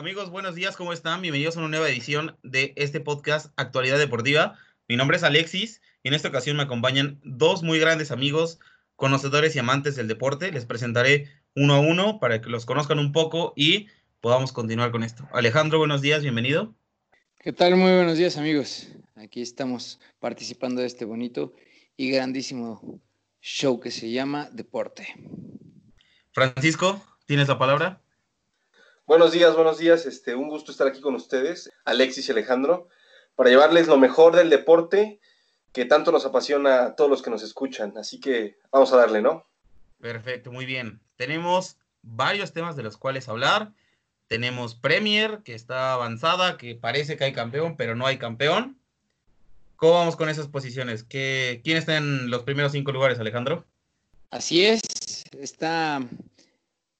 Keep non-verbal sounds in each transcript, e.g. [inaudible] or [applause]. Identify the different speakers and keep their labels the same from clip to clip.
Speaker 1: Amigos, buenos días, ¿cómo están? Bienvenidos a una nueva edición de este podcast Actualidad Deportiva. Mi nombre es Alexis y en esta ocasión me acompañan dos muy grandes amigos, conocedores y amantes del deporte. Les presentaré uno a uno para que los conozcan un poco y podamos continuar con esto. Alejandro, buenos días, bienvenido.
Speaker 2: ¿Qué tal? Muy buenos días, amigos. Aquí estamos participando de este bonito y grandísimo show que se llama Deporte.
Speaker 1: Francisco, ¿tienes la palabra?
Speaker 3: Buenos días, buenos días. Este, un gusto estar aquí con ustedes, Alexis y Alejandro, para llevarles lo mejor del deporte que tanto nos apasiona a todos los que nos escuchan. Así que vamos a darle, ¿no?
Speaker 1: Perfecto, muy bien. Tenemos varios temas de los cuales hablar. Tenemos Premier, que está avanzada, que parece que hay campeón, pero no hay campeón. ¿Cómo vamos con esas posiciones? ¿Qué, ¿Quién está en los primeros cinco lugares, Alejandro?
Speaker 2: Así es, está,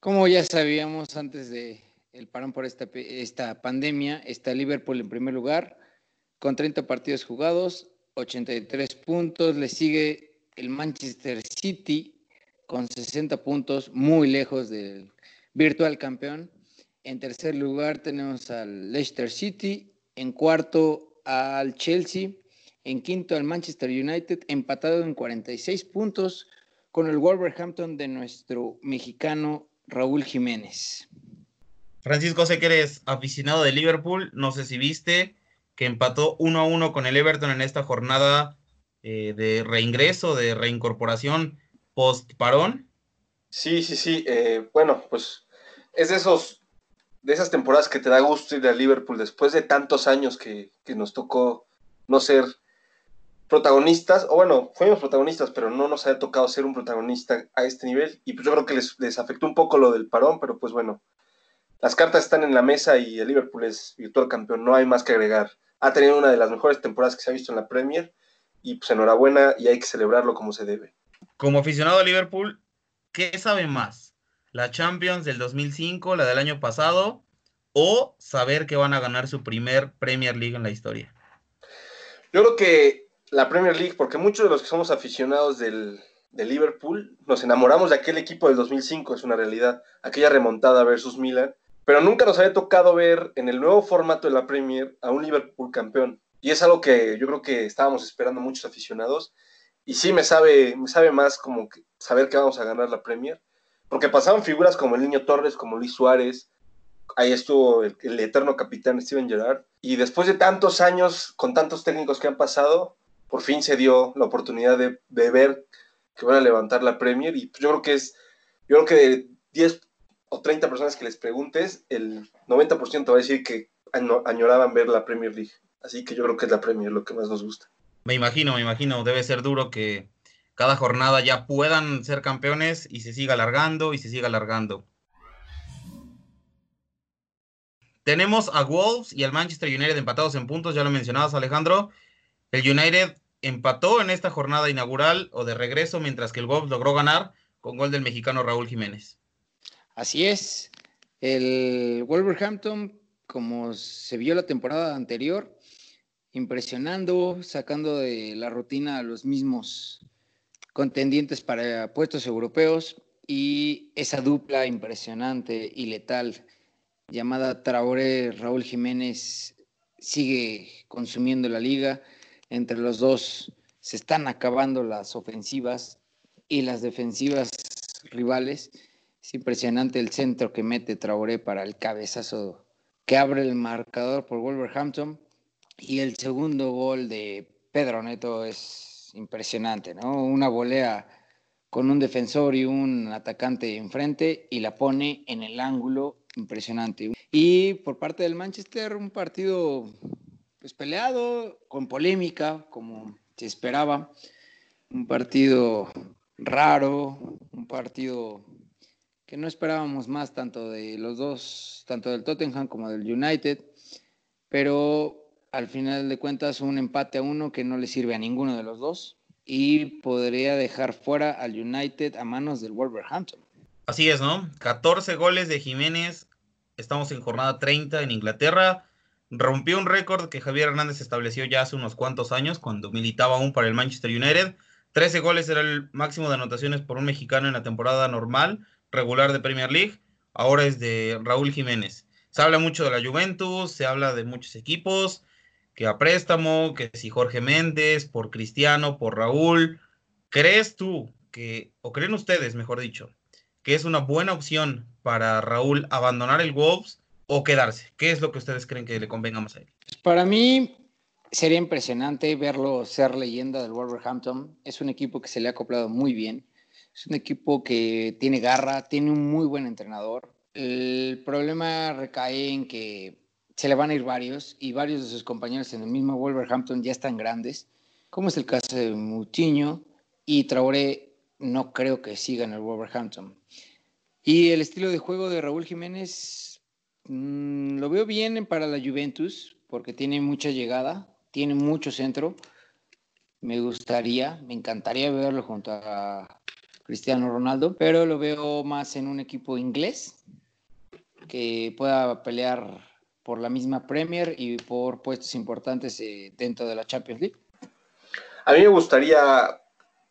Speaker 2: como ya sabíamos antes de, el parón por esta, esta pandemia, está Liverpool en primer lugar, con 30 partidos jugados, 83 puntos, le sigue el Manchester City con 60 puntos, muy lejos del virtual campeón. En tercer lugar tenemos al Leicester City, en cuarto al Chelsea, en quinto al Manchester United, empatado en 46 puntos con el Wolverhampton de nuestro mexicano Raúl Jiménez.
Speaker 1: Francisco, sé que eres aficionado de Liverpool. No sé si viste que empató 1 a 1 con el Everton en esta jornada eh, de reingreso, de reincorporación post parón.
Speaker 3: Sí, sí, sí. Eh, bueno, pues es de esos de esas temporadas que te da gusto ir a Liverpool después de tantos años que, nos tocó no ser protagonistas, o bueno, fuimos protagonistas, pero no nos había tocado ser un protagonista a este nivel, y pues yo creo que les, les afectó un poco lo del parón, pero pues bueno, las cartas están en la mesa y el Liverpool es virtual campeón, no hay más que agregar. Ha tenido una de las mejores temporadas que se ha visto en la Premier y pues enhorabuena y hay que celebrarlo como se debe.
Speaker 1: Como aficionado a Liverpool, ¿qué sabe más? ¿La Champions del 2005, la del año pasado o saber que van a ganar su primer Premier League en la historia?
Speaker 3: Yo creo que la Premier League, porque muchos de los que somos aficionados del, de Liverpool, nos enamoramos de aquel equipo del 2005, es una realidad, aquella remontada versus Milan, pero nunca nos había tocado ver en el nuevo formato de la Premier a un Liverpool campeón. Y es algo que yo creo que estábamos esperando muchos aficionados. Y sí me sabe, me sabe más como saber que vamos a ganar la Premier. Porque pasaban figuras como el Niño Torres, como Luis Suárez. Ahí estuvo el, eterno capitán Steven Gerrard. Y después de tantos años, con tantos técnicos que han pasado, por fin se dio la oportunidad de, de ver que van a levantar la Premier. Y yo creo que es, yo creo que de 10 o 30 personas que les preguntes, el 90% va a decir que añoraban ver la Premier League. Así que yo creo que es la Premier lo que más nos gusta.
Speaker 1: Me imagino, me imagino, debe ser duro que cada jornada ya puedan ser campeones y se siga alargando y se siga alargando. Tenemos a Wolves y al Manchester United empatados en puntos, ya lo mencionabas Alejandro. El United empató en esta jornada inaugural o de regreso, mientras que el Wolves logró ganar con gol del mexicano Raúl Jiménez.
Speaker 2: Así es. El Wolverhampton, como se vio la temporada anterior, impresionando, sacando de la rutina a los mismos contendientes para puestos europeos y esa dupla impresionante y letal llamada Traoré Raúl Jiménez sigue consumiendo la liga. Entre los dos se están acabando las ofensivas y las defensivas rivales es impresionante el centro que mete Traoré para el cabezazo que abre el marcador por Wolverhampton. Y el segundo gol de Pedro Neto es impresionante, ¿no? Una volea con un defensor y un atacante enfrente y la pone en el ángulo impresionante. Y por parte del Manchester, un partido pues, peleado, con polémica, como se esperaba. Un partido raro, un partido que no esperábamos más tanto de los dos, tanto del Tottenham como del United, pero al final de cuentas un empate a uno que no le sirve a ninguno de los dos y podría dejar fuera al United a manos del Wolverhampton.
Speaker 1: Así es, ¿no? 14 goles de Jiménez, estamos en jornada 30 en Inglaterra, rompió un récord que Javier Hernández estableció ya hace unos cuantos años cuando militaba aún para el Manchester United. 13 goles era el máximo de anotaciones por un mexicano en la temporada normal regular de Premier League, ahora es de Raúl Jiménez. Se habla mucho de la Juventus, se habla de muchos equipos, que a préstamo, que si Jorge Méndez, por Cristiano, por Raúl. ¿Crees tú que, o creen ustedes, mejor dicho, que es una buena opción para Raúl abandonar el Wolves o quedarse? ¿Qué es lo que ustedes creen que le convenga más a él?
Speaker 2: Para mí sería impresionante verlo ser leyenda del Wolverhampton. Es un equipo que se le ha acoplado muy bien. Es un equipo que tiene garra, tiene un muy buen entrenador. El problema recae en que se le van a ir varios y varios de sus compañeros en el mismo Wolverhampton ya están grandes, como es el caso de Mutiño y Traoré no creo que siga en el Wolverhampton. Y el estilo de juego de Raúl Jiménez mmm, lo veo bien para la Juventus porque tiene mucha llegada, tiene mucho centro. Me gustaría, me encantaría verlo junto a Cristiano Ronaldo, pero lo veo más en un equipo inglés que pueda pelear por la misma Premier y por puestos importantes eh, dentro de la Champions League.
Speaker 3: A mí me gustaría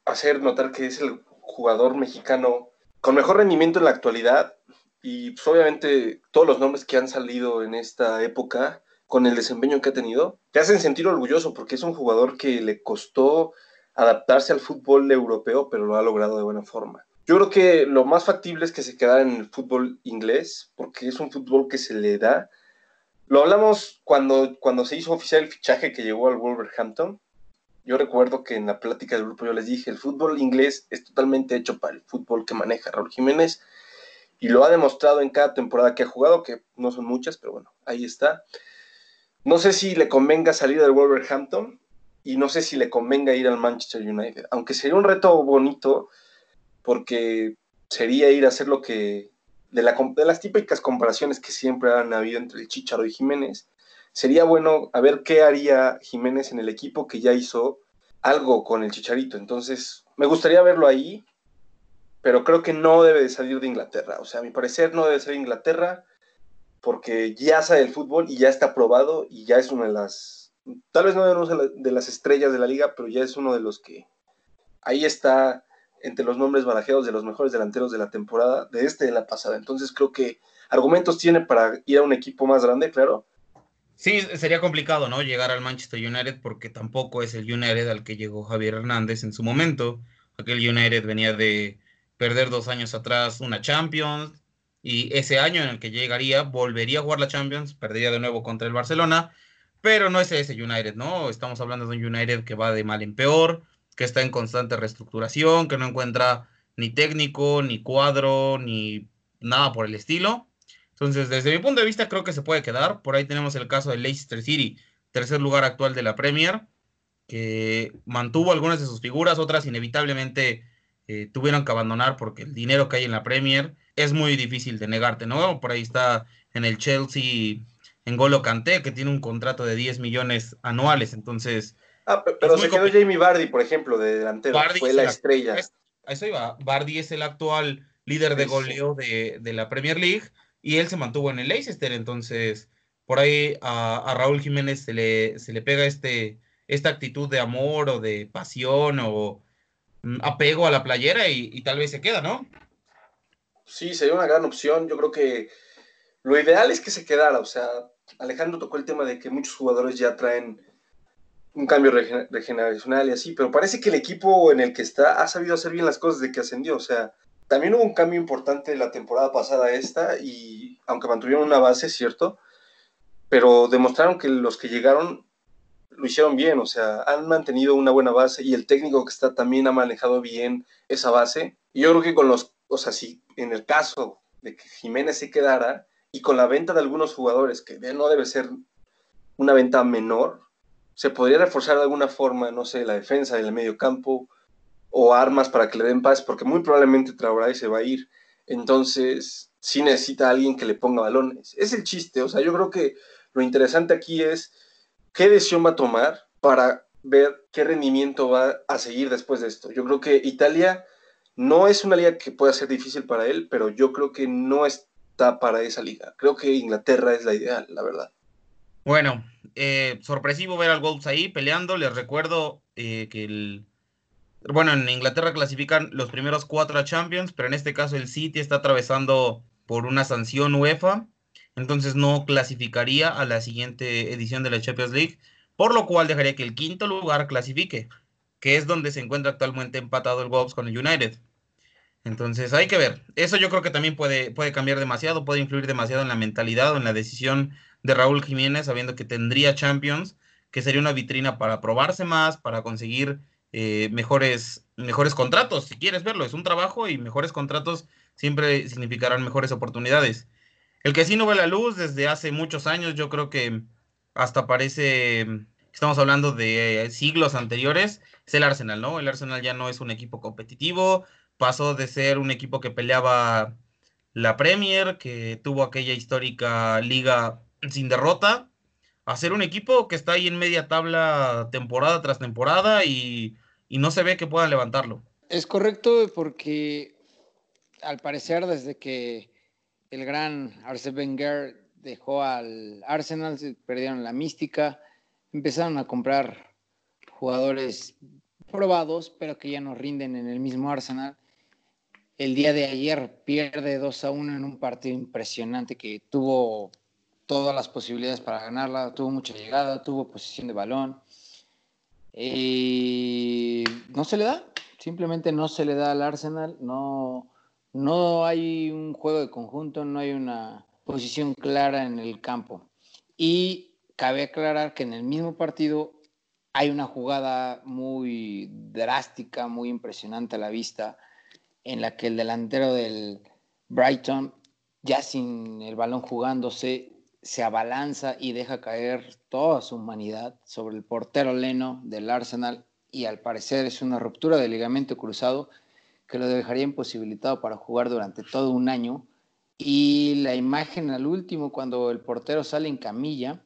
Speaker 3: hacer notar que es el jugador mexicano con mejor rendimiento en la actualidad y pues, obviamente todos los nombres que han salido en esta época con el desempeño que ha tenido, te hacen sentir orgulloso porque es un jugador que le costó adaptarse al fútbol europeo, pero lo ha logrado de buena forma. Yo creo que lo más factible es que se quedara en el fútbol inglés, porque es un fútbol que se le da. Lo hablamos cuando, cuando se hizo oficial el fichaje que llegó al Wolverhampton. Yo recuerdo que en la plática del grupo yo les dije, el fútbol inglés es totalmente hecho para el fútbol que maneja Raúl Jiménez y lo ha demostrado en cada temporada que ha jugado, que no son muchas, pero bueno, ahí está. No sé si le convenga salir del Wolverhampton y no sé si le convenga ir al Manchester United, aunque sería un reto bonito porque sería ir a hacer lo que, de, la, de las típicas comparaciones que siempre han habido entre el Chicharo y Jiménez, sería bueno a ver qué haría Jiménez en el equipo que ya hizo algo con el Chicharito. Entonces, me gustaría verlo ahí, pero creo que no debe de salir de Inglaterra. O sea, a mi parecer no debe ser Inglaterra porque ya sabe el fútbol y ya está probado y ya es una de las, tal vez no de las estrellas de la liga, pero ya es uno de los que ahí está entre los nombres barajeados de los mejores delanteros de la temporada, de este de la pasada. Entonces creo que argumentos tiene para ir a un equipo más grande, claro.
Speaker 1: Sí, sería complicado, ¿no? Llegar al Manchester United porque tampoco es el United al que llegó Javier Hernández en su momento. Aquel United venía de perder dos años atrás una Champions, y ese año en el que llegaría volvería a jugar la Champions, perdería de nuevo contra el Barcelona, pero no es ese United, ¿no? Estamos hablando de un United que va de mal en peor, que está en constante reestructuración, que no encuentra ni técnico, ni cuadro, ni nada por el estilo. Entonces, desde mi punto de vista, creo que se puede quedar. Por ahí tenemos el caso de Leicester City, tercer lugar actual de la Premier, que mantuvo algunas de sus figuras, otras inevitablemente eh, tuvieron que abandonar porque el dinero que hay en la Premier es muy difícil de negarte, ¿no? Por ahí está en el Chelsea en Golo Kanté, que tiene un contrato de 10 millones anuales, entonces...
Speaker 3: Ah, pero se quedó Jamie Bardi, por ejemplo, de delantero, fue la, estrella.
Speaker 1: a eso iba, Bardi es el actual líder de goleo de, la Premier League, y él se mantuvo en el Leicester, entonces por ahí a, Raúl Jiménez se le, se le pega este, esta actitud de amor o de pasión o mm, apego a la playera y tal vez se queda, ¿no?
Speaker 3: Sí, sería una gran opción. Yo creo que lo ideal es que se quedara. O sea, Alejandro tocó el tema de que muchos jugadores ya traen un cambio regeneracional y así, pero parece que el equipo en el que está ha sabido hacer bien las cosas de que ascendió. O sea, también hubo un cambio importante la temporada pasada esta y aunque mantuvieron una base, cierto, pero demostraron que los que llegaron lo hicieron bien, o sea, han mantenido una buena base y el técnico que está también ha manejado bien esa base. Y yo creo que con los o sea, si en el caso de que Jiménez se quedara y con la venta de algunos jugadores, que no debe ser una venta menor, se podría reforzar de alguna forma, no sé, la defensa del medio campo o armas para que le den paz, porque muy probablemente Traoré se va a ir. Entonces, sí necesita alguien que le ponga balones. Es el chiste, o sea, yo creo que lo interesante aquí es qué decisión va a tomar para ver qué rendimiento va a seguir después de esto. Yo creo que Italia no es una liga que pueda ser difícil para él, pero yo creo que no para esa liga. Creo que Inglaterra es la ideal, la verdad.
Speaker 1: Bueno, eh, sorpresivo ver al Wolves ahí peleando. Les recuerdo eh, que el. Bueno, en Inglaterra clasifican los primeros cuatro a Champions, pero en este caso el City está atravesando por una sanción UEFA entonces no clasificaría a la siguiente edición de la Champions League, por lo cual dejaría que el quinto lugar clasifique, que es donde se encuentra actualmente empatado el Wolves con el United. Entonces hay que ver. Eso yo creo que también puede, puede cambiar demasiado, puede influir demasiado en la mentalidad o en la decisión de Raúl Jiménez, sabiendo que tendría Champions, que sería una vitrina para probarse más, para conseguir eh, mejores, mejores contratos, si quieres verlo. Es un trabajo y mejores contratos siempre significarán mejores oportunidades. El que sí no ve la luz desde hace muchos años, yo creo que hasta parece, estamos hablando de siglos anteriores, es el Arsenal, ¿no? El Arsenal ya no es un equipo competitivo, pasó de ser un equipo que peleaba la Premier, que tuvo aquella histórica liga sin derrota, a ser un equipo que está ahí en media tabla temporada tras temporada y, y no se ve que pueda levantarlo.
Speaker 2: Es correcto porque al parecer desde que el gran Arsène Wenger dejó al Arsenal, se perdieron la mística, empezaron a comprar jugadores probados, pero que ya no rinden en el mismo Arsenal. El día de ayer pierde 2 a 1 en un partido impresionante que tuvo todas las posibilidades para ganarla, tuvo mucha llegada, tuvo posición de balón. Y no se le da, simplemente no se le da al Arsenal, no, no hay un juego de conjunto, no hay una posición clara en el campo. Y cabe aclarar que en el mismo partido hay una jugada muy drástica, muy impresionante a la vista, en la que el delantero del Brighton, ya sin el balón jugándose, se abalanza y deja caer toda su humanidad sobre el portero Leno del Arsenal y al parecer es una ruptura de ligamento cruzado que lo dejaría imposibilitado para jugar durante todo un año. Y la imagen al último, cuando el portero sale en camilla,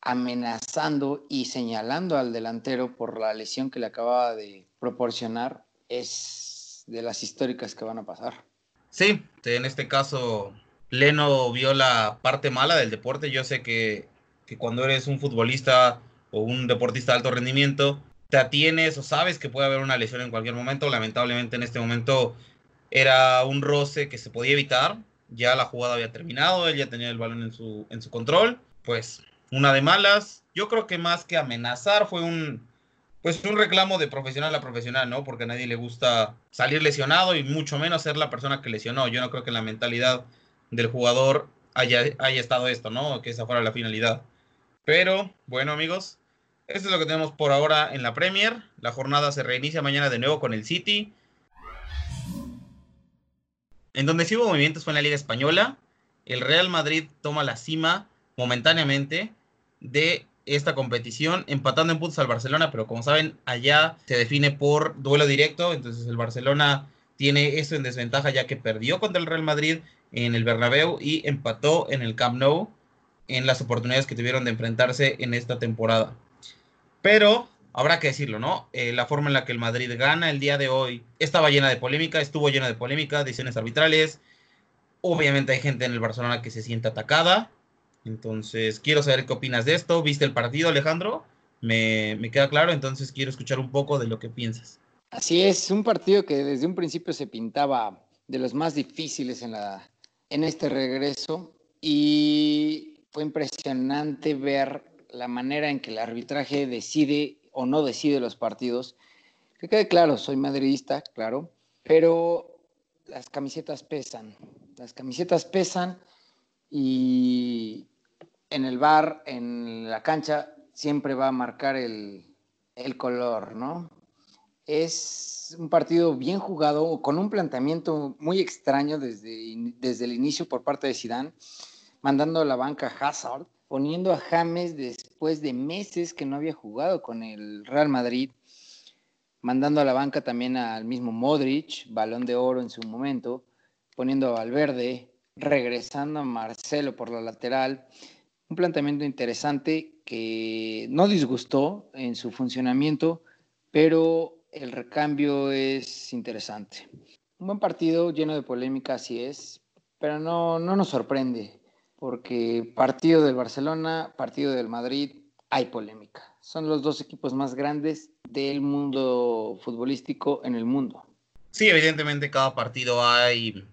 Speaker 2: amenazando y señalando al delantero por la lesión que le acababa de proporcionar, es de las históricas que van a pasar.
Speaker 1: Sí, en este caso, Leno vio la parte mala del deporte. Yo sé que, que cuando eres un futbolista o un deportista de alto rendimiento, te atienes o sabes que puede haber una lesión en cualquier momento. Lamentablemente en este momento era un roce que se podía evitar. Ya la jugada había terminado, él ya tenía el balón en su, en su control. Pues una de malas. Yo creo que más que amenazar fue un, pues un reclamo de profesional a profesional, ¿no? Porque a nadie le gusta salir lesionado y mucho menos ser la persona que lesionó. Yo no creo que en la mentalidad del jugador haya, haya estado esto, ¿no? Que esa fuera la finalidad. Pero, bueno, amigos, esto es lo que tenemos por ahora en la Premier. La jornada se reinicia mañana de nuevo con el City. En donde sí hubo movimientos fue en la Liga Española. El Real Madrid toma la cima momentáneamente de esta competición, empatando en puntos al Barcelona, pero como saben, allá se define por duelo directo, entonces el Barcelona tiene eso en desventaja ya que perdió contra el Real Madrid en el Bernabéu y empató en el Camp Nou en las oportunidades que tuvieron de enfrentarse en esta temporada. Pero habrá que decirlo, ¿no? Eh, la forma en la que el Madrid gana el día de hoy estaba llena de polémica, estuvo llena de polémica, decisiones arbitrales. Obviamente hay gente en el Barcelona que se siente atacada. Entonces, quiero saber qué opinas de esto. ¿Viste el partido, Alejandro? Me, me queda claro, entonces quiero escuchar un poco de lo que piensas.
Speaker 2: Así es, un partido que desde un principio se pintaba de los más difíciles en, la, en este regreso y fue impresionante ver la manera en que el arbitraje decide o no decide los partidos. Que quede claro, soy madridista, claro, pero las camisetas pesan. Las camisetas pesan y en el bar, en la cancha, siempre va a marcar el, color, ¿no? Es un partido bien jugado, con un planteamiento muy extraño desde, desde el inicio por parte de Zidane, mandando a la banca Hazard, poniendo a James después de meses que no había jugado con el Real Madrid, mandando a la banca también al mismo Modric, balón de oro en su momento, poniendo a Valverde, regresando a Marcelo por la lateral. Un planteamiento interesante que no disgustó en su funcionamiento, pero el recambio es interesante. Un buen partido lleno de polémica, así es, pero no, no nos sorprende porque partido del Barcelona, partido del Madrid, hay polémica. Son los dos equipos más grandes del mundo futbolístico en el mundo.
Speaker 1: Sí, evidentemente cada partido hay,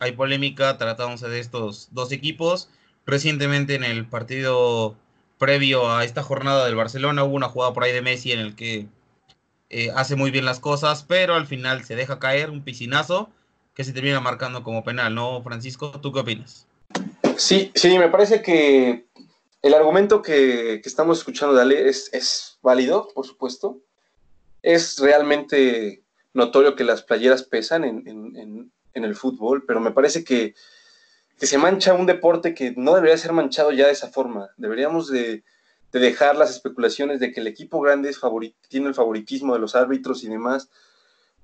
Speaker 1: hay polémica tratándose de estos dos equipos. Recientemente en el partido previo a esta jornada del Barcelona hubo una jugada por ahí de Messi en el que eh, hace muy bien las cosas, pero al final se deja caer un piscinazo que se termina marcando como penal, ¿no, Francisco? ¿Tú qué opinas?
Speaker 3: Sí, sí, me parece que el argumento que, estamos escuchando de Ale es, es, válido, por supuesto. Es realmente notorio que las playeras pesan en, el fútbol, pero me parece que, que, se mancha un deporte que no debería ser manchado ya de esa forma. Deberíamos de, dejar las especulaciones de que el equipo grande tiene el favoritismo de los árbitros y demás,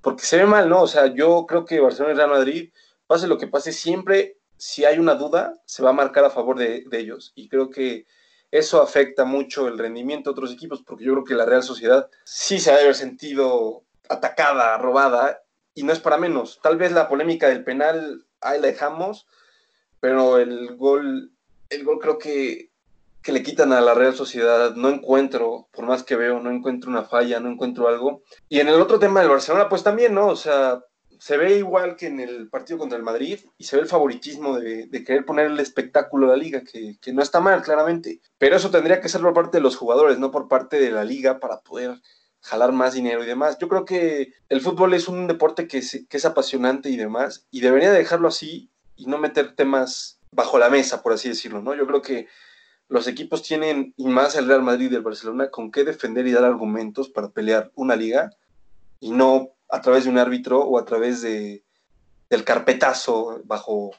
Speaker 3: porque se ve mal, ¿no? O sea, yo creo que Barcelona y Real Madrid, pase lo que pase, siempre si hay una duda, se va a marcar a favor de, ellos. Y creo que eso afecta mucho el rendimiento de otros equipos, porque yo creo que la Real Sociedad sí se ha de haber sentido atacada, robada, y no es para menos. Tal vez la polémica del penal, ahí la dejamos, pero el gol, el gol creo que, que le quitan a la Real Sociedad, no encuentro, por más que veo, no encuentro una falla, no encuentro algo. Y en el otro tema del Barcelona, pues también, ¿no? O sea, se ve igual que en el partido contra el Madrid y se ve el favoritismo de, querer poner el espectáculo a la liga, que, no está mal, claramente. Pero eso tendría que ser por parte de los jugadores, no por parte de la liga para poder jalar más dinero y demás. Yo creo que el fútbol es un deporte que, que es apasionante y demás, y debería dejarlo así y no meter temas bajo la mesa, por así decirlo, ¿no? Yo creo que los equipos tienen, y más el Real Madrid y el Barcelona, con qué defender y dar argumentos para pelear una liga y no a través de un árbitro o a través de, del carpetazo bajo,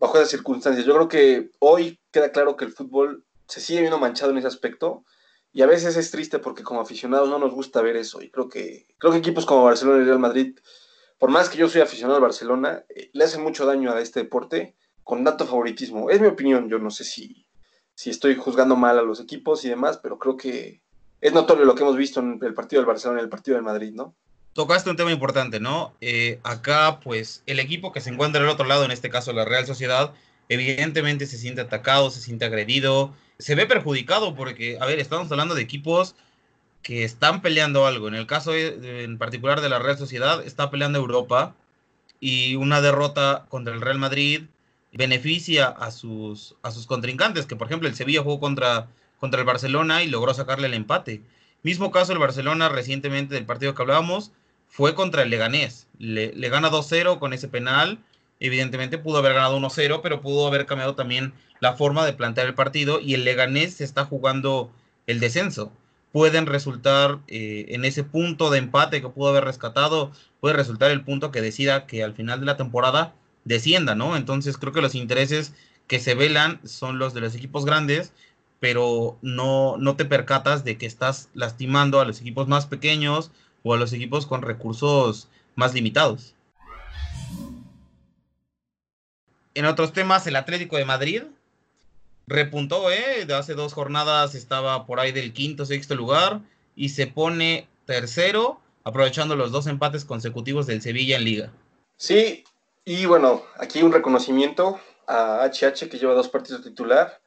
Speaker 3: bajo esas circunstancias. Yo creo que hoy queda claro que el fútbol se sigue viendo manchado en ese aspecto y a veces es triste porque como aficionados no nos gusta ver eso y creo que, creo que equipos como Barcelona y Real Madrid, por más que yo soy aficionado al Barcelona, eh, le hacen mucho daño a este deporte con tanto favoritismo. Es mi opinión, yo no sé si, si estoy juzgando mal a los equipos y demás, pero creo que es notorio lo que hemos visto en el partido del Barcelona y el partido del Madrid, ¿no?
Speaker 1: tocaste un tema importante, ¿no? Eh, acá, pues, el equipo que se encuentra al otro lado, en este caso la Real Sociedad, evidentemente se siente atacado, se siente agredido, se ve perjudicado porque, a ver, estamos hablando de equipos que están peleando algo. En el caso en particular de la Real Sociedad, está peleando Europa y una derrota contra el Real Madrid beneficia a sus, a sus contrincantes, que por ejemplo el Sevilla jugó contra, contra el Barcelona y logró sacarle el empate. Mismo caso el Barcelona recientemente del partido que hablábamos, fue contra el Leganés. Le, gana 2-0 con ese penal. Evidentemente pudo haber ganado 1-0, pero pudo haber cambiado también la forma de plantear el partido y el Leganés se está jugando el descenso. Pueden resultar eh, en ese punto de empate que pudo haber rescatado, puede resultar el punto que decida que al final de la temporada descienda, ¿no? Entonces creo que los intereses que se velan son los de los equipos grandes, pero no, no te percatas de que estás lastimando a los equipos más pequeños, o a los equipos con recursos más limitados. En otros temas, el Atlético de Madrid repuntó, ¿eh? De hace dos jornadas estaba por ahí del quinto, sexto lugar y se pone tercero, aprovechando los dos empates consecutivos del Sevilla en Liga.
Speaker 3: Sí, y bueno, aquí un reconocimiento a HH que lleva dos partidos titular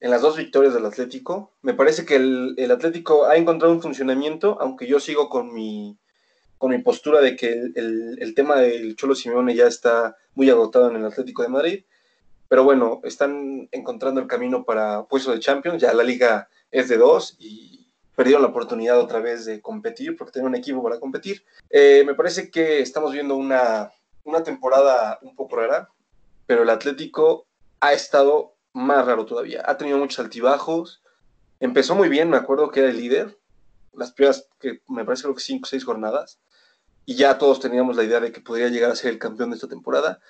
Speaker 3: en las dos victorias del Atlético. Me parece que el, Atlético ha encontrado un funcionamiento, aunque yo sigo con mi, con mi postura de que el, tema del Cholo Simeone ya está muy agotado en el Atlético de Madrid. Pero bueno, están encontrando el camino para puesto de Champions. Ya la liga es de dos y perdieron la oportunidad otra vez de competir porque tienen un equipo para competir. Eh, me parece que estamos viendo una, una temporada un poco rara, pero el Atlético ha estado más raro todavía. Ha tenido muchos altibajos. Empezó muy bien, me acuerdo que era el líder. Las primeras, que me parece creo que cinco o seis jornadas. Y ya todos teníamos la idea de que podría llegar a ser el campeón de esta temporada.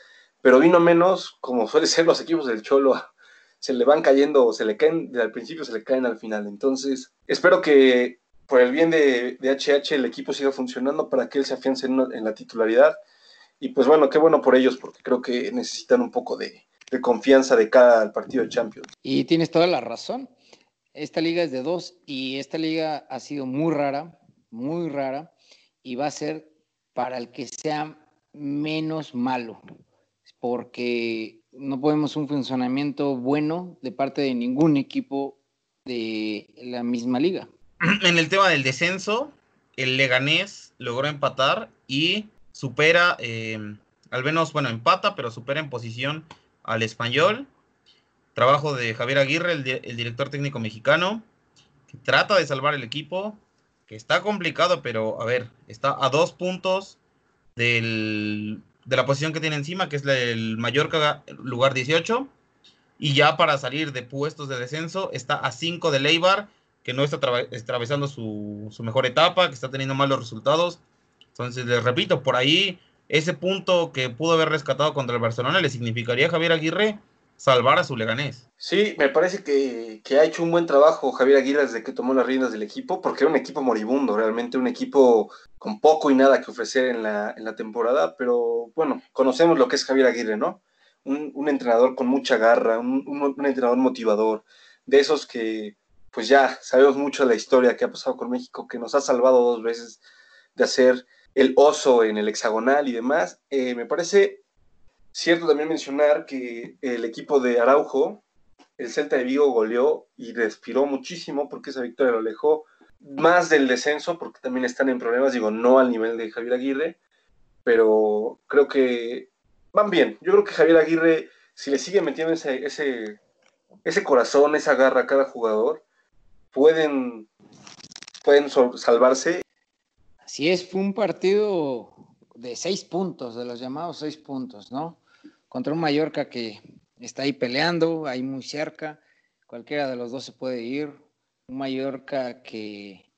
Speaker 3: Pero vino menos, como suele ser los equipos del Cholo, [laughs] se le van cayendo, se le caen, al principio se le caen al final. Entonces, espero que por el bien de, de HH el equipo siga funcionando para que él se afiance en la titularidad. Y pues bueno, qué bueno por ellos, porque creo que necesitan un poco de, de confianza de cada partido de Champions.
Speaker 2: Y tienes toda la razón. Esta liga es de dos y esta liga ha sido muy rara, muy rara, y va a ser para el que sea menos malo, porque no podemos un funcionamiento bueno de parte de ningún equipo de la misma liga. [clears throat]
Speaker 1: En el tema del descenso, el Leganés logró empatar y supera eh, al menos, bueno, empata, pero supera en posición al español. Trabajo de Javier Aguirre, el, el director técnico mexicano, que trata de salvar el equipo, que está complicado, pero a ver, está a dos puntos del, de la posición que tiene encima, que es el Mallorca, lugar 18. Y ya para salir de puestos de descenso, está a 5 de Leibar, que no está atravesando su, su, mejor etapa, que está teniendo malos resultados. Entonces, les repito, por ahí ese punto que pudo haber rescatado contra el Barcelona le significaría a Javier Aguirre salvar a su Leganés.
Speaker 3: Sí, me parece que, que, ha hecho un buen trabajo Javier Aguirre desde que tomó las riendas del equipo, porque era un equipo moribundo, realmente un equipo con poco y nada que ofrecer en la, en la temporada, pero bueno, conocemos lo que es Javier Aguirre, ¿no? Un, un entrenador con mucha garra, un, un, entrenador motivador, de esos que, pues ya sabemos mucho de la historia que ha pasado con México, que nos ha salvado dos veces de hacer el oso en el hexagonal y demás. Eh, me parece cierto también mencionar que el equipo de Araujo, el Celta de Vigo goleó y respiró muchísimo porque esa victoria lo alejó más del descenso, porque también están en problemas, digo, no al nivel de Javier Aguirre, pero creo que van bien. Yo creo que Javier Aguirre, si le sigue metiendo ese, ese, ese corazón, esa garra a cada jugador, pueden, pueden salvarse
Speaker 2: Así es, fue un partido de seis puntos, de los llamados seis puntos, ¿no? Contra un Mallorca que está ahí peleando, ahí muy cerca, cualquiera de los dos se puede ir. Un Mallorca que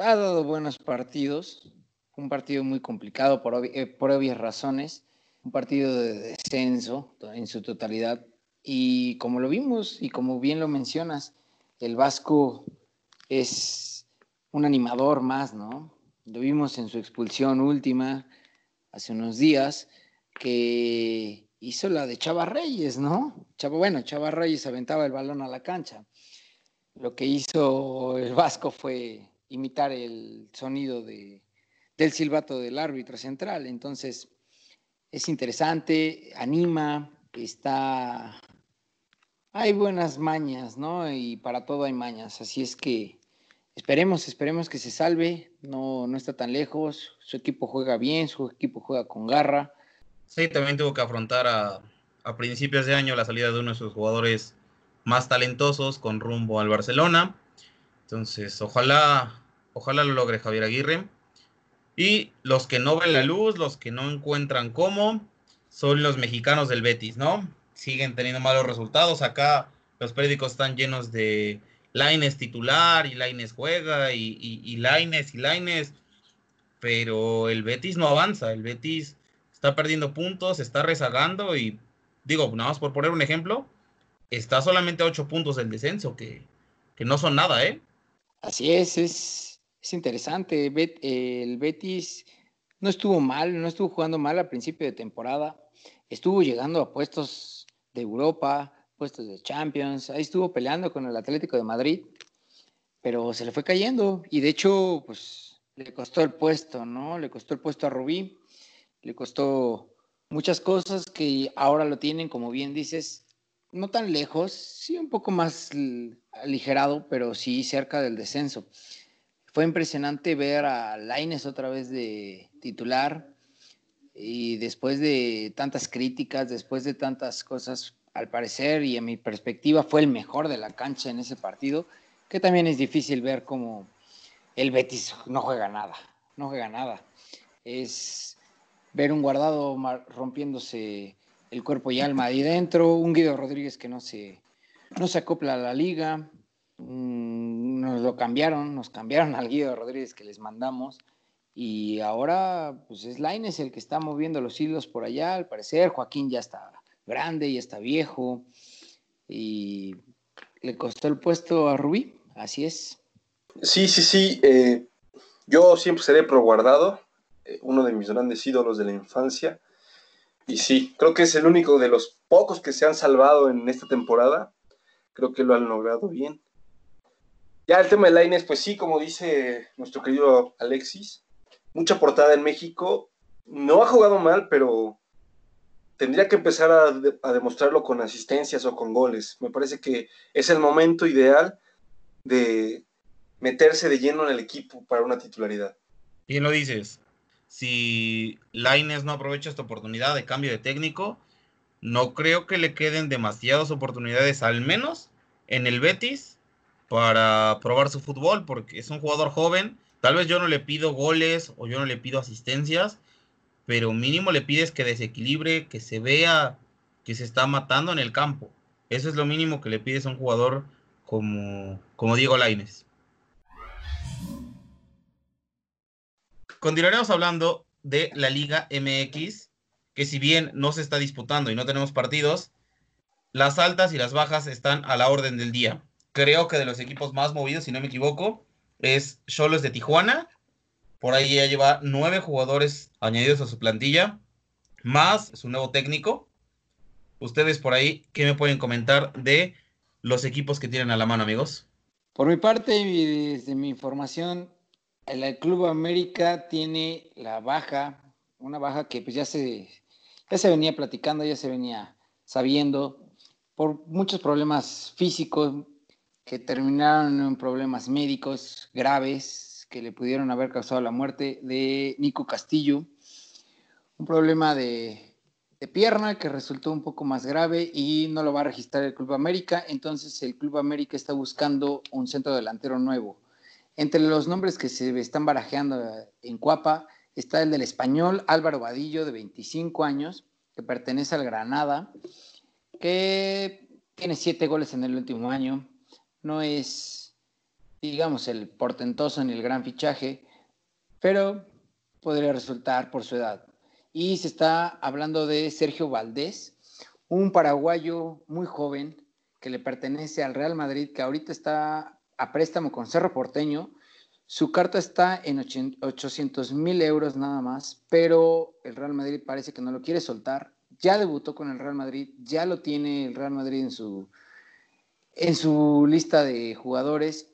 Speaker 2: ha dado buenos partidos, un partido muy complicado por, obvi eh, por obvias razones, un partido de descenso en su totalidad. Y como lo vimos y como bien lo mencionas, el Vasco es un animador más, ¿no? Lo vimos en su expulsión última hace unos días, que hizo la de Chava Reyes, ¿no? Chava, bueno, Chava Reyes aventaba el balón a la cancha. Lo que hizo el Vasco fue imitar el sonido de, del silbato del árbitro central. Entonces, es interesante, anima, está... Hay buenas mañas, ¿no? Y para todo hay mañas. Así es que Esperemos, esperemos que se salve, no, no está tan lejos, su equipo juega bien, su equipo juega con garra.
Speaker 1: Sí, también tuvo que afrontar a, a principios de año la salida de uno de sus jugadores más talentosos con rumbo al Barcelona. Entonces, ojalá, ojalá lo logre Javier Aguirre. Y los que no ven la luz, los que no encuentran cómo, son los mexicanos del Betis, ¿no? Siguen teniendo malos resultados. Acá los periódicos están llenos de Laines titular y Laines juega y, y, y Laines y Laines, pero el Betis no avanza, el Betis está perdiendo puntos, está rezagando y digo, nada más por poner un ejemplo, está solamente a ocho puntos del descenso, que, que no son nada, ¿eh?
Speaker 2: Así es, es, es interesante. el Betis no estuvo mal, no estuvo jugando mal al principio de temporada, estuvo llegando a puestos de Europa, puestos de Champions, ahí estuvo peleando con el Atlético de Madrid, pero se le fue cayendo y de hecho, pues le costó el puesto, ¿no? Le costó el puesto a Rubí, le costó muchas cosas que ahora lo tienen, como bien dices, no tan lejos, sí un poco más aligerado, pero sí cerca del descenso. Fue impresionante ver a Laines otra vez de titular y después de tantas críticas, después de tantas cosas, al parecer y en mi perspectiva fue el mejor de la cancha en ese partido, que también es difícil ver como el Betis no juega nada, no juega nada. Es ver un guardado rompiéndose el cuerpo y alma ahí dentro, un Guido Rodríguez que no se, no se acopla a la liga, mm, nos lo cambiaron, nos cambiaron al Guido Rodríguez que les mandamos y ahora pues es Laines el que está moviendo los hilos por allá, al parecer Joaquín ya está grande y está viejo y le costó el puesto a Rubí, así es.
Speaker 3: Sí, sí, sí. Eh, yo siempre seré pro guardado, uno de mis grandes ídolos de la infancia. Y sí, creo que es el único de los pocos que se han salvado en esta temporada. Creo que lo han logrado bien. Ya el tema de Laines, pues sí, como dice nuestro querido Alexis, mucha portada en México. No ha jugado mal, pero tendría que empezar a, a, demostrarlo con asistencias o con goles. Me parece que es el momento ideal de meterse de lleno en el equipo para una titularidad.
Speaker 1: Bien lo dices. Si Laines no aprovecha esta oportunidad de cambio de técnico, no creo que le queden demasiadas oportunidades, al menos en el Betis, para probar su fútbol, porque es un jugador joven. Tal vez yo no le pido goles o yo no le pido asistencias, pero mínimo le pides que desequilibre, que se vea que se está matando en el campo. Eso es lo mínimo que le pides a un jugador como, como Diego Laines. Continuaremos hablando de la Liga MX, que si bien no se está disputando y no tenemos partidos, las altas y las bajas están a la orden del día. Creo que de los equipos más movidos, si no me equivoco, es Cholos de Tijuana. Por ahí ya lleva nueve jugadores añadidos a su plantilla, más su nuevo técnico. Ustedes por ahí, ¿qué me pueden comentar de los equipos que tienen a la mano, amigos?
Speaker 2: Por mi parte, desde mi información, el Club América tiene la baja, una baja que pues ya se, ya se venía platicando, ya se venía sabiendo, por muchos problemas físicos que terminaron en problemas médicos graves que le pudieron haber causado la muerte de Nico Castillo, un problema de, de pierna que resultó un poco más grave y no lo va a registrar el Club América, entonces el Club América está buscando un centro delantero nuevo entre los nombres que se están barajeando en Cuapa está el del español Álvaro Vadillo, de 25 años, que pertenece al Granada, que tiene siete goles en el último año. No es, digamos, el portentoso ni el gran fichaje, pero podría resultar por su edad. Y se está hablando de Sergio Valdés, un paraguayo muy joven que le pertenece al Real Madrid, que ahorita está a préstamo con Cerro Porteño. Su carta está en 800 mil euros nada más, pero el Real Madrid parece que no lo quiere soltar. Ya debutó con el Real Madrid, ya lo tiene el Real Madrid en su, en su lista de jugadores.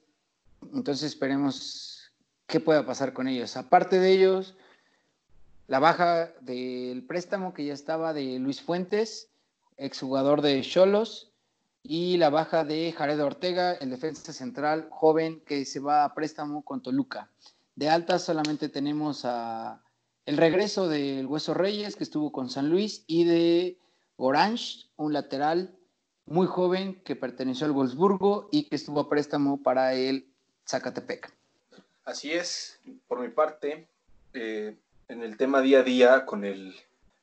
Speaker 2: Entonces esperemos qué pueda pasar con ellos. Aparte de ellos, la baja del préstamo que ya estaba de Luis Fuentes, exjugador de Cholos, y la baja de Jared Ortega, el defensa central joven que se va a préstamo con Toluca. De alta solamente tenemos a el regreso del Hueso Reyes, que estuvo con San Luis, y de Orange, un lateral muy joven que perteneció al Wolfsburgo y que estuvo a préstamo para el Zacatepec.
Speaker 3: Así es, por mi parte, eh, en el tema día a día con el,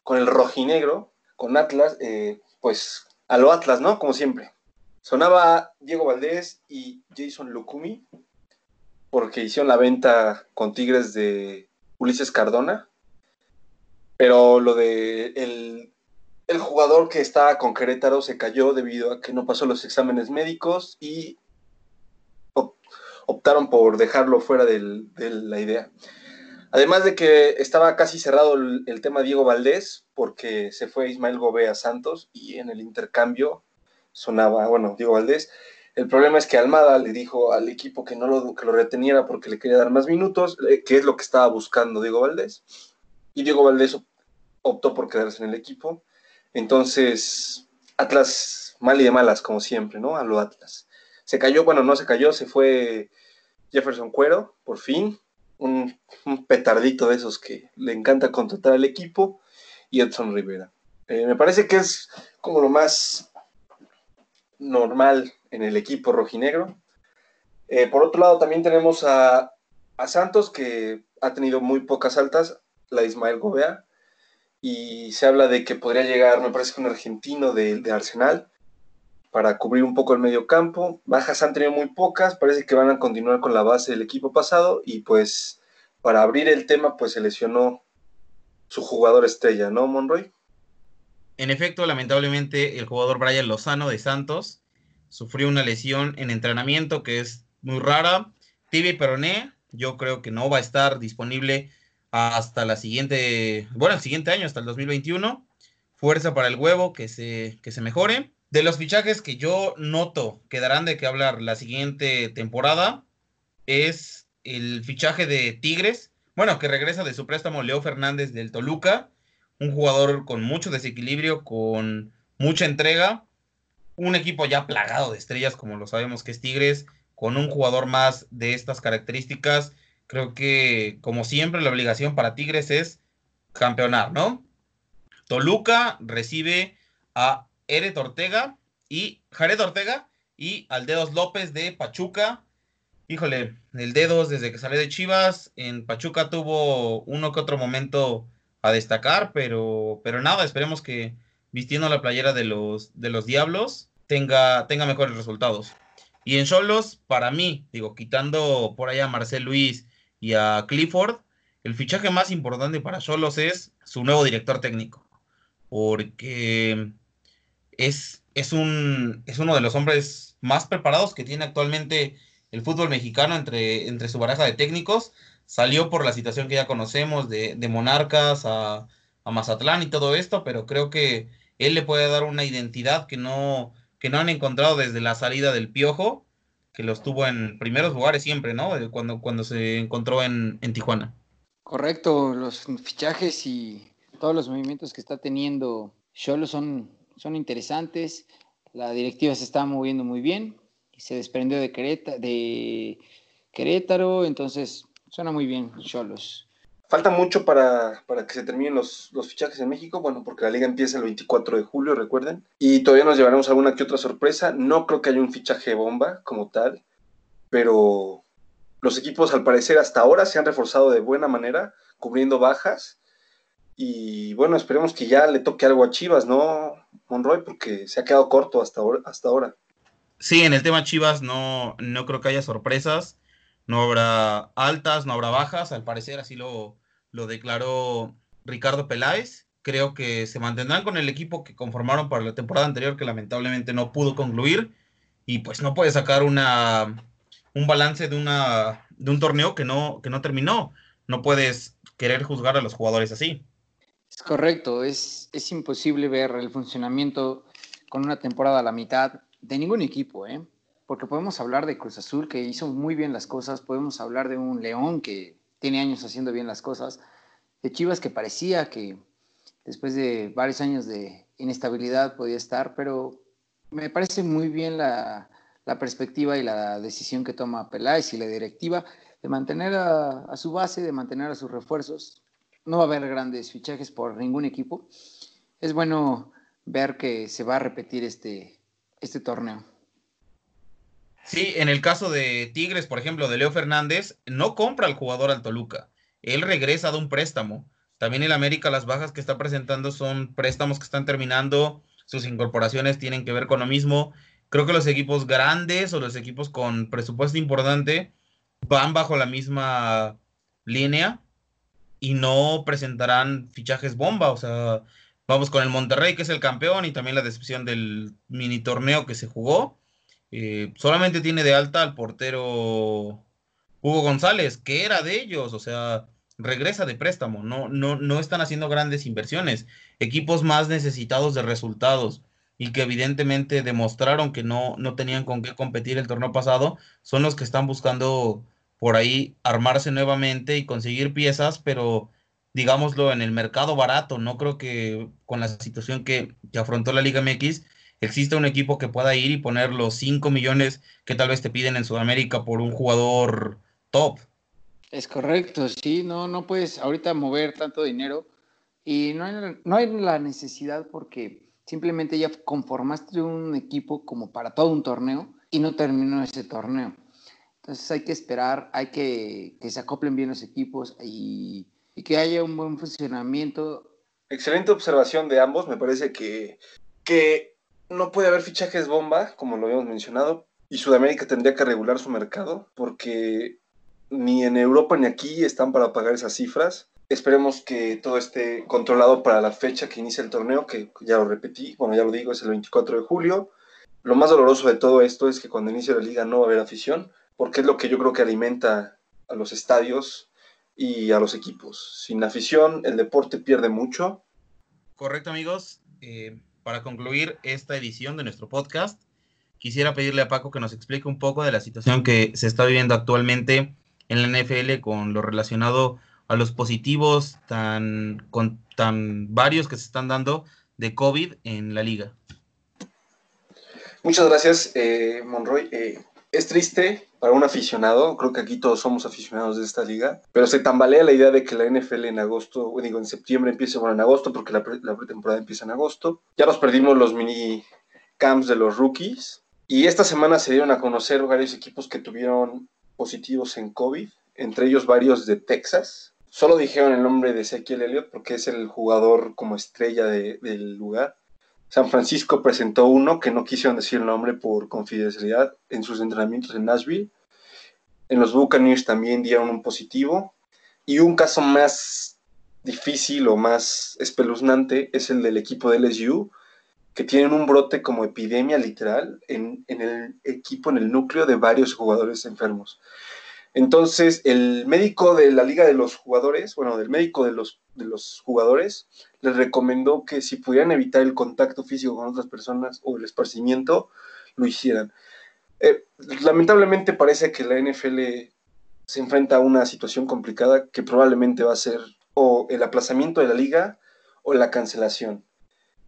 Speaker 3: con el rojinegro, con Atlas, eh, pues a lo Atlas, ¿no? Como siempre. Sonaba Diego Valdés y Jason Lukumi, porque hicieron la venta con Tigres de Ulises Cardona. Pero lo de el, jugador que estaba con Querétaro se cayó debido a que no pasó los exámenes médicos y optaron por dejarlo fuera de la idea. Además de que estaba casi cerrado el, tema Diego Valdés, porque se fue Ismael Gobea Santos y en el intercambio sonaba, bueno, Diego Valdés. El problema es que Almada le dijo al equipo que no lo, que lo reteniera porque le quería dar más minutos, eh, que es lo que estaba buscando Diego Valdés. Y Diego Valdés optó por quedarse en el equipo. Entonces, Atlas, mal y de malas, como siempre, ¿no? A lo Atlas. Se cayó, bueno, no se cayó, se fue Jefferson Cuero, por fin. Un, petardito de esos que le encanta contratar al equipo. Y Edson Rivera. Eh, me parece que es como lo más normal en el equipo rojinegro. Eh, por otro lado, también tenemos a, Santos, que ha tenido muy pocas altas, la Ismael Gobea, y se habla de que podría llegar, me parece que un argentino de, de Arsenal, para cubrir un poco el medio campo. Bajas han tenido muy pocas, parece que van a continuar con la base del equipo pasado, y pues para abrir el tema, pues se lesionó su jugador estrella, ¿no, Monroy?
Speaker 1: En efecto, lamentablemente, el jugador Brian Lozano de Santos sufrió una lesión en entrenamiento que es muy rara. Tibia y peroné, yo creo que no va a estar disponible hasta la siguiente, bueno, el siguiente año, hasta el 2021. Fuerza para el huevo, que se, que se mejore. De los fichajes que yo noto que darán de qué hablar la siguiente temporada, es el fichaje de Tigres, bueno, que regresa de su préstamo Leo Fernández del Toluca, un jugador con mucho desequilibrio, con mucha entrega, un equipo ya plagado de estrellas, como lo sabemos que es Tigres, con un jugador más de estas características, Creo que, como siempre, la obligación para Tigres es campeonar, ¿no? Toluca recibe a Eret Ortega y Jared Ortega y al Dedos López de Pachuca. Híjole, el Dedos desde que salió de Chivas en Pachuca tuvo uno que otro momento a destacar, pero, pero nada, esperemos que vistiendo la playera de los, de los Diablos tenga, tenga mejores resultados. Y en Cholos, para mí, digo, quitando por allá a Marcel Luis y a Clifford, el fichaje más importante para Cholos es su nuevo director técnico. Porque es, es, un, es uno de los hombres más preparados que tiene actualmente el fútbol mexicano entre, entre su baraja de técnicos. Salió por la situación que ya conocemos de, Monarcas a, a Mazatlán y todo esto, pero creo que él le puede dar una identidad que no, que no han encontrado desde la salida del Piojo, que los tuvo en primeros lugares siempre, ¿no? Cuando, cuando se encontró en, Tijuana.
Speaker 2: Correcto, los fichajes y todos los movimientos que está teniendo Cholo son, son interesantes. La directiva se está moviendo muy bien. Se desprendió de, de Querétaro, entonces suena muy bien Cholos.
Speaker 3: Falta mucho para, que se terminen los, fichajes en México, bueno, porque la liga empieza el 24 de julio, recuerden, y todavía nos llevaremos alguna que otra sorpresa. No creo que haya un fichaje bomba como tal, pero los equipos al parecer hasta ahora se han reforzado de buena manera, cubriendo bajas, y bueno, esperemos que ya le toque algo a Chivas, ¿no, Monroy? Porque se ha quedado corto hasta ahora. Hasta ahora.
Speaker 1: Sí, en el tema Chivas no, no creo que haya sorpresas, no habrá altas, no habrá bajas, al parecer así lo lo declaró Ricardo Peláez. Creo que se mantendrán con el equipo que conformaron para la temporada anterior, que lamentablemente no pudo concluir. Y pues no puede sacar una, un balance de, una, de un torneo que no, que no terminó. No puedes querer juzgar a los jugadores así.
Speaker 2: Es correcto, es, es imposible ver el funcionamiento con una temporada a la mitad de ningún equipo, ¿eh? porque podemos hablar de Cruz Azul que hizo muy bien las cosas, podemos hablar de un León que tiene años haciendo bien las cosas, de Chivas que parecía que después de varios años de inestabilidad podía estar, pero me parece muy bien la, perspectiva y la decisión que toma Peláez y la directiva de mantener a, su base, de mantener a sus refuerzos. No va a haber grandes fichajes por ningún equipo. Es bueno ver que se va a repetir este, este torneo.
Speaker 1: Sí, en el caso de Tigres, por ejemplo, de Leo Fernández, no compra al jugador al Toluca. Él regresa de un préstamo. También el América, las bajas que está presentando son préstamos que están terminando. Sus incorporaciones tienen que ver con lo mismo. Creo que los equipos grandes o los equipos con presupuesto importante van bajo la misma línea y no presentarán fichajes bomba. O sea, vamos con el Monterrey, que es el campeón, y también la decepción del mini torneo que se jugó eh, solamente tiene de alta al portero Hugo González, que era de ellos, o sea, regresa de préstamo, no, no, no están haciendo grandes inversiones, equipos más necesitados de resultados y que evidentemente demostraron que no, no tenían con qué competir el torneo pasado, son los que están buscando por ahí armarse nuevamente y conseguir piezas, pero digámoslo en el mercado barato, no creo que con la situación que, afrontó la Liga MX existe un equipo que pueda ir y poner los 5 millones que tal vez te piden en Sudamérica por un jugador top.
Speaker 2: Es correcto, sí, no, no puedes ahorita mover tanto dinero y no no hay la necesidad porque simplemente ya conformaste un equipo como para todo un torneo y no terminó ese torneo. Entonces hay que esperar, hay que que se acoplen bien los equipos y, que haya un buen funcionamiento.
Speaker 3: Excelente observación de ambos, me parece que, que no puede haber fichajes bomba, como lo habíamos mencionado, y Sudamérica tendría que regular su mercado, porque ni en Europa ni aquí están para pagar esas cifras. Esperemos que todo esté controlado para la fecha que inicia el torneo, que ya lo repetí, bueno, ya lo digo, es el 24 de julio. Lo más doloroso de todo esto es que cuando inicie la liga no va a haber afición, porque es lo que yo creo que alimenta a los estadios y a los equipos. Sin afición, el deporte pierde mucho.
Speaker 1: Correcto, amigos. Eh, para concluir esta edición de nuestro podcast, quisiera pedirle a Paco que nos explique un poco de la situación que se está viviendo actualmente en la NFL con lo relacionado a los positivos tan, con, tan varios que se están dando de COVID en la liga.
Speaker 3: Muchas gracias, eh, Monroy. Eh, Es triste para un aficionado, creo que aquí todos somos aficionados de esta liga, pero se tambalea la idea de que la NFL en agosto, digo, en septiembre empiece, bueno, en agosto, porque la, pretemporada empieza en agosto. Ya nos perdimos los mini camps de los rookies y esta semana se dieron a conocer varios equipos que tuvieron positivos en COVID, entre ellos varios de Texas. Solo dijeron el nombre de Ezequiel Elliott porque es el jugador como estrella de, del lugar. San Francisco presentó uno que no quisieron decir el nombre por confidencialidad en sus entrenamientos en Nashville. En los Buccaneers también dieron un positivo. Y un caso más difícil o más espeluznante es el del equipo de LSU, que tienen un brote como epidemia literal en, en el equipo, en el núcleo de varios jugadores enfermos. Entonces, el médico de la liga de los jugadores, bueno, del médico de los, de los jugadores, les recomendó que si pudieran evitar el contacto físico con otras personas o el esparcimiento, lo hicieran. Eh, lamentablemente parece que la NFL se enfrenta a una situación complicada que probablemente va a ser o el aplazamiento de la liga o la cancelación.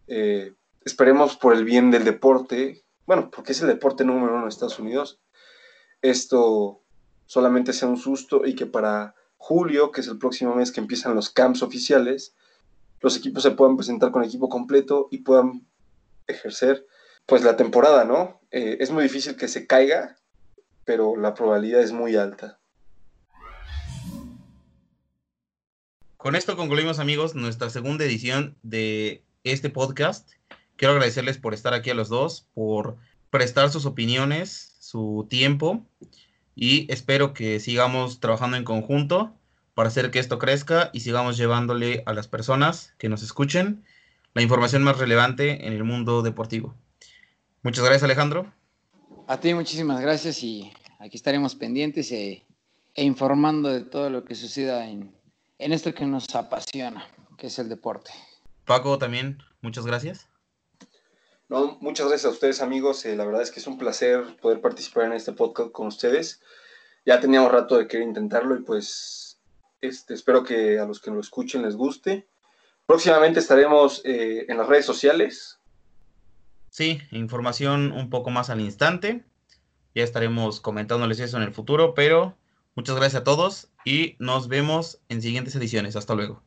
Speaker 3: Eh, esperemos por el bien del deporte, bueno, porque es el deporte número uno en Estados Unidos, esto solamente sea un susto y que para julio, que es el próximo mes que empiezan los camps oficiales, los equipos se puedan presentar con equipo completo y puedan ejercer pues la temporada, ¿no? Eh, es muy difícil que se caiga, pero la probabilidad es muy alta.
Speaker 1: Con esto concluimos amigos nuestra segunda edición de este podcast. Quiero agradecerles por estar aquí a los dos, por prestar sus opiniones, su tiempo y espero que sigamos trabajando en conjunto para hacer que esto crezca y sigamos llevándole a las personas que nos escuchen la información más relevante en el mundo deportivo. Muchas gracias Alejandro.
Speaker 2: A ti muchísimas gracias y aquí estaremos pendientes e, e informando de todo lo que suceda en, en esto que nos apasiona, que es el deporte.
Speaker 1: Paco también, muchas gracias.
Speaker 3: No, muchas gracias a ustedes amigos, eh, la verdad es que es un placer poder participar en este podcast con ustedes. Ya teníamos rato de querer intentarlo y pues este, espero que a los que lo escuchen les guste. Próximamente estaremos eh, en las redes sociales.
Speaker 1: Sí, información un poco más al instante. Ya estaremos comentándoles eso en el futuro, pero muchas gracias a todos y nos vemos en siguientes ediciones. Hasta luego.